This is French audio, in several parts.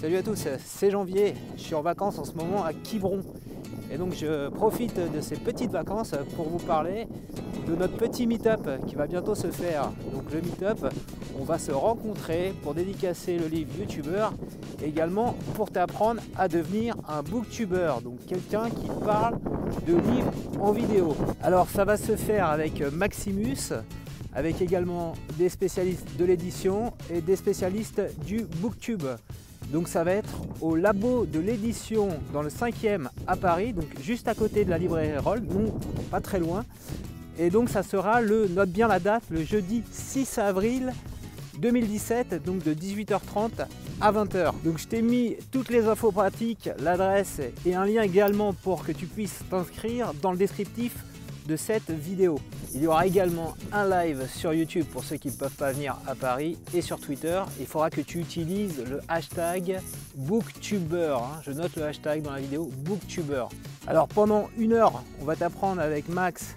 Salut à tous, c'est janvier, je suis en vacances en ce moment à Quiberon. Et donc je profite de ces petites vacances pour vous parler de notre petit meet-up qui va bientôt se faire. Donc le meet-up, on va se rencontrer pour dédicacer le livre YouTuber, également pour t'apprendre à devenir un booktuber, donc quelqu'un qui parle de livres en vidéo. Alors ça va se faire avec Maximus, avec également des spécialistes de l'édition et des spécialistes du booktube. Donc ça va être au labo de l'édition dans le 5e à Paris, donc juste à côté de la librairie Roll, non pas très loin. Et donc ça sera le, note bien la date, le jeudi 6 avril 2017, donc de 18h30 à 20h. Donc je t'ai mis toutes les infos pratiques, l'adresse et un lien également pour que tu puisses t'inscrire dans le descriptif de cette vidéo. Il y aura également un live sur YouTube pour ceux qui ne peuvent pas venir à Paris et sur Twitter. Il faudra que tu utilises le hashtag Booktuber. Hein. Je note le hashtag dans la vidéo Booktuber. Alors pendant une heure, on va t'apprendre avec Max,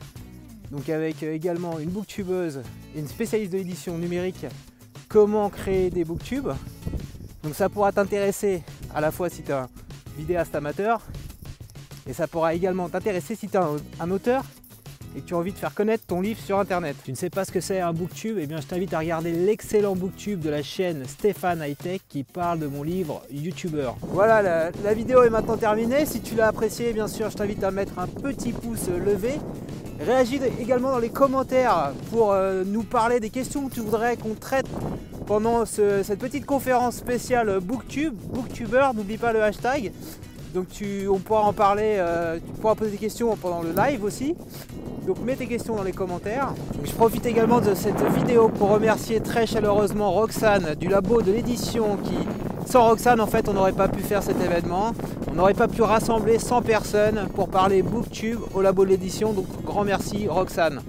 donc avec également une booktubeuse et une spécialiste de l'édition numérique, comment créer des booktubes. Donc ça pourra t'intéresser à la fois si tu es un vidéaste amateur et ça pourra également t'intéresser si tu es un auteur et que tu as envie de faire connaître ton livre sur internet. Tu ne sais pas ce que c'est un booktube Eh bien je t'invite à regarder l'excellent booktube de la chaîne Stéphane Hightech qui parle de mon livre YouTuber. Voilà, la, vidéo est maintenant terminée. Si tu l'as apprécié, bien sûr, je t'invite à mettre un petit pouce levé. Réagis également dans les commentaires pour euh, nous parler des questions que tu voudrais qu'on traite pendant cette petite conférence spéciale Booktube, Booktuber, n'oublie pas le hashtag. Donc tu, on pourra en parler, euh, tu pourras poser des questions pendant le live aussi. Donc mets tes questions dans les commentaires. je profite également de cette vidéo pour remercier très chaleureusement Roxane du labo de l'édition qui sans Roxane en fait on n'aurait pas pu faire cet événement. On n'aurait pas pu rassembler 100 personnes pour parler booktube au labo de l'édition. Donc grand merci Roxane.